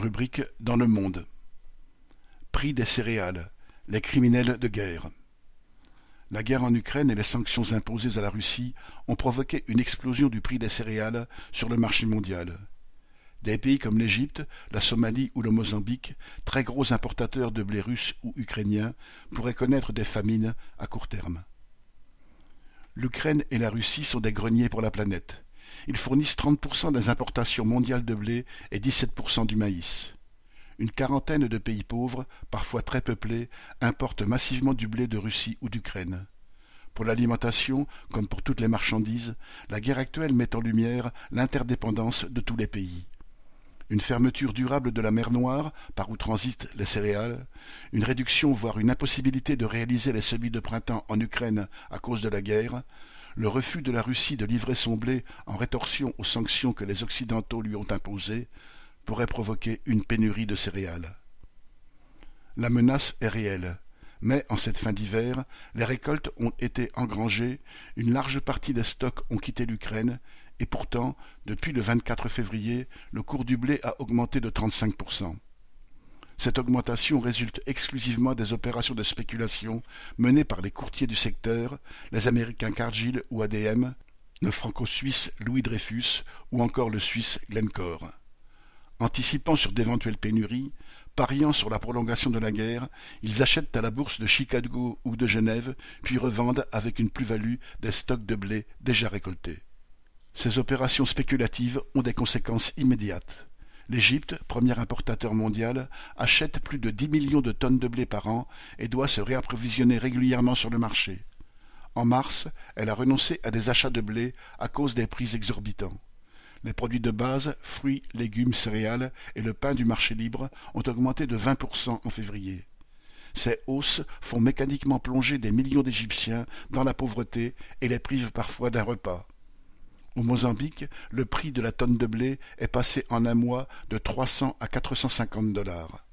Rubrique dans le monde. Prix des céréales. Les criminels de guerre. La guerre en Ukraine et les sanctions imposées à la Russie ont provoqué une explosion du prix des céréales sur le marché mondial. Des pays comme l'Égypte, la Somalie ou le Mozambique, très gros importateurs de blé russe ou ukrainien, pourraient connaître des famines à court terme. L'Ukraine et la Russie sont des greniers pour la planète. Ils fournissent 30% des importations mondiales de blé et 17% du maïs. Une quarantaine de pays pauvres, parfois très peuplés, importent massivement du blé de Russie ou d'Ukraine. Pour l'alimentation, comme pour toutes les marchandises, la guerre actuelle met en lumière l'interdépendance de tous les pays. Une fermeture durable de la mer Noire, par où transitent les céréales, une réduction voire une impossibilité de réaliser les semis de printemps en Ukraine à cause de la guerre, le refus de la Russie de livrer son blé en rétorsion aux sanctions que les Occidentaux lui ont imposées pourrait provoquer une pénurie de céréales. La menace est réelle, mais en cette fin d'hiver, les récoltes ont été engrangées, une large partie des stocks ont quitté l'Ukraine, et pourtant, depuis le 24 février, le cours du blé a augmenté de 35%. Cette augmentation résulte exclusivement des opérations de spéculation menées par les courtiers du secteur, les Américains Cargill ou ADM, le franco-suisse Louis Dreyfus ou encore le suisse Glencore. Anticipant sur d'éventuelles pénuries, pariant sur la prolongation de la guerre, ils achètent à la bourse de Chicago ou de Genève, puis revendent avec une plus-value des stocks de blé déjà récoltés. Ces opérations spéculatives ont des conséquences immédiates. L'Égypte, premier importateur mondial, achète plus de dix millions de tonnes de blé par an et doit se réapprovisionner régulièrement sur le marché. En mars, elle a renoncé à des achats de blé à cause des prix exorbitants. Les produits de base, fruits, légumes, céréales et le pain du marché libre ont augmenté de 20% en février. Ces hausses font mécaniquement plonger des millions d'Égyptiens dans la pauvreté et les privent parfois d'un repas. Au Mozambique, le prix de la tonne de blé est passé en un mois de 300 à 450 dollars.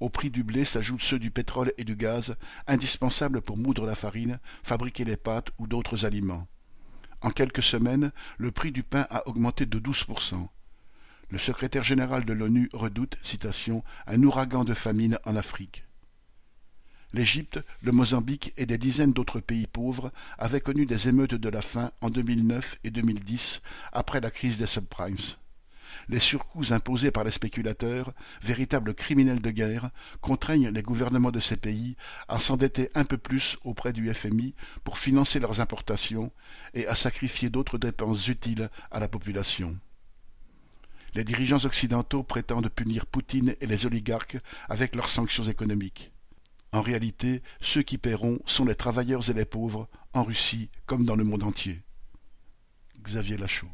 Au prix du blé s'ajoutent ceux du pétrole et du gaz, indispensables pour moudre la farine, fabriquer les pâtes ou d'autres aliments. En quelques semaines, le prix du pain a augmenté de 12%. Le secrétaire général de l'ONU redoute, un ouragan de famine en Afrique l'Égypte, le Mozambique et des dizaines d'autres pays pauvres avaient connu des émeutes de la faim en 2009 et 2010 après la crise des subprimes. Les surcoûts imposés par les spéculateurs, véritables criminels de guerre, contraignent les gouvernements de ces pays à s'endetter un peu plus auprès du FMI pour financer leurs importations et à sacrifier d'autres dépenses utiles à la population. Les dirigeants occidentaux prétendent punir Poutine et les oligarques avec leurs sanctions économiques. En réalité, ceux qui paieront sont les travailleurs et les pauvres, en Russie comme dans le monde entier. Xavier Lachaud